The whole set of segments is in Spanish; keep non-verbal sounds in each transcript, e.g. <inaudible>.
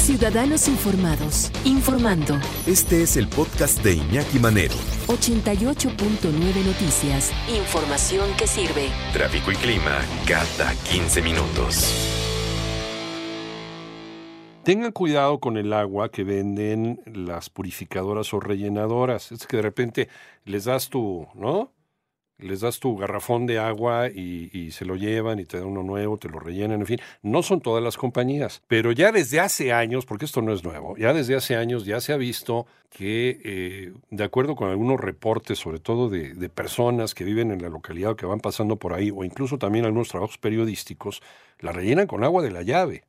Ciudadanos informados, informando. Este es el podcast de Iñaki Manero. 88.9 Noticias. Información que sirve. Tráfico y clima cada 15 minutos. Tengan cuidado con el agua que venden las purificadoras o rellenadoras. Es que de repente les das tu, ¿no? Les das tu garrafón de agua y, se lo llevan y te dan uno nuevo, te lo rellenan, en fin. No son todas las compañías, pero ya desde hace años, porque esto no es nuevo, ya desde hace años ya se ha visto que, eh, de acuerdo con algunos reportes, sobre todo de personas que viven en la localidad o que van pasando por ahí, o incluso también algunos trabajos periodísticos, la rellenan con agua de la llave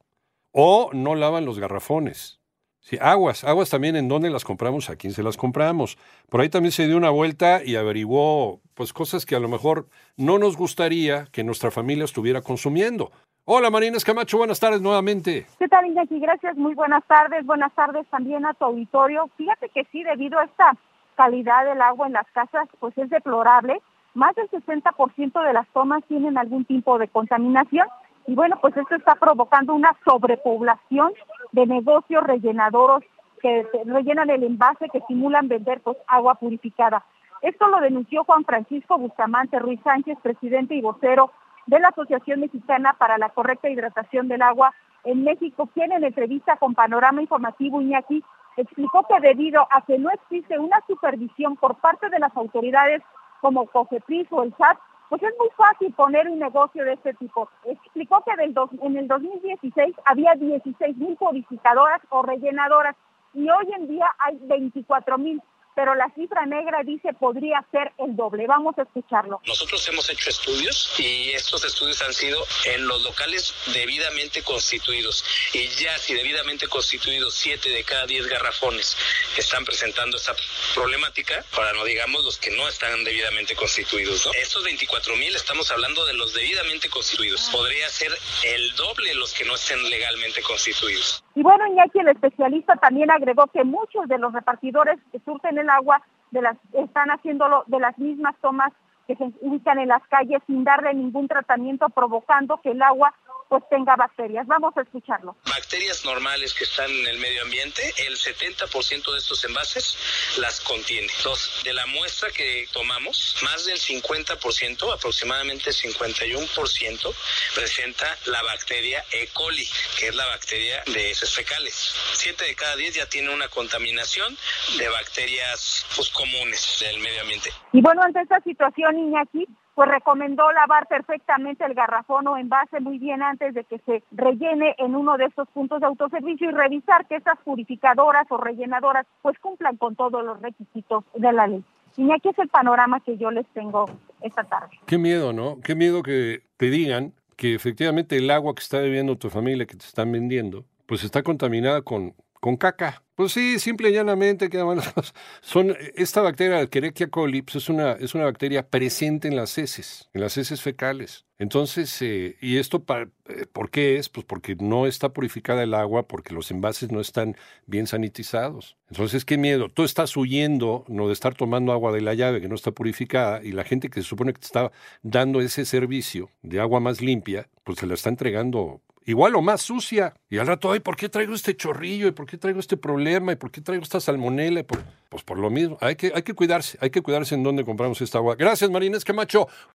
o no lavan los garrafones. Sí, aguas, aguas también en dónde las compramos, a quién se las compramos. Por ahí también se dio una vuelta y averiguó pues cosas que a lo mejor no nos gustaría que nuestra familia estuviera consumiendo. Hola Marina Escamacho, buenas tardes nuevamente. ¿Qué tal Iñaki? Gracias, muy buenas tardes. Buenas tardes también a tu auditorio. Fíjate que sí, debido a esta calidad del agua en las casas, pues es deplorable. Más del 60% de las tomas tienen algún tipo de contaminación y bueno, pues esto está provocando una sobrepoblación de negocios rellenadoros que rellenan el envase que simulan vender pues, agua purificada. Esto lo denunció Juan Francisco Bustamante Ruiz Sánchez, presidente y vocero de la Asociación Mexicana para la Correcta Hidratación del Agua en México, quien en entrevista con Panorama Informativo Iñaki explicó que debido a que no existe una supervisión por parte de las autoridades como COFEPRIS o el SAT, pues es muy fácil poner un negocio de este tipo. Explicó que en el 2016 había 16 mil purificadoras o rellenadoras y hoy en día hay 24 mil pero la cifra negra dice podría ser el doble. Vamos a escucharlo. Nosotros hemos hecho estudios y estos estudios han sido en los locales debidamente constituidos. Y ya si debidamente constituidos, siete de cada diez garrafones están presentando esta problemática, para no digamos los que no están debidamente constituidos. ¿no? Estos 24 mil estamos hablando de los debidamente constituidos. Podría ser el doble los que no estén legalmente constituidos. Y bueno, Iñaki, el especialista también agregó que muchos de los repartidores que surten el agua de las, están haciéndolo de las mismas tomas que se ubican en las calles sin darle ningún tratamiento, provocando que el agua pues tenga bacterias. Vamos a escucharlo. Bacterias normales que están en el medio ambiente, el 70% de estos envases las contiene. Entonces, de la muestra que tomamos, más del 50%, aproximadamente 51%, presenta la bacteria E. coli, que es la bacteria de heces fecales. Siete de cada diez ya tiene una contaminación de bacterias pues, comunes del medio ambiente. Y bueno, ante esta situación, Iñaki, pues recomendó lavar perfectamente el garrafón o envase muy bien antes de que se rellene en uno de estos puntos de autoservicio y revisar que estas purificadoras o rellenadoras pues cumplan con todos los requisitos de la ley. Y aquí es el panorama que yo les tengo esta tarde. Qué miedo, ¿no? Qué miedo que te digan que efectivamente el agua que está bebiendo tu familia, que te están vendiendo, pues está contaminada con, con caca. Pues sí, simple y llanamente, que <laughs> son esta bacteria, Escherichia coli, pues es una, es una bacteria presente en las heces, en las heces fecales. Entonces, eh, ¿y esto eh, por qué es? Pues porque no está purificada el agua, porque los envases no están bien sanitizados. Entonces, qué miedo. Tú estás huyendo, no de estar tomando agua de la llave que no está purificada, y la gente que se supone que te está dando ese servicio de agua más limpia, pues se la está entregando igual o más sucia. Y al rato, ay, ¿por qué traigo este chorrillo? ¿Y por qué traigo este problema? ¿Y por qué traigo esta salmonela? Pues por lo mismo, hay que, hay que cuidarse, hay que cuidarse en dónde compramos esta agua. Gracias, Marines Camacho.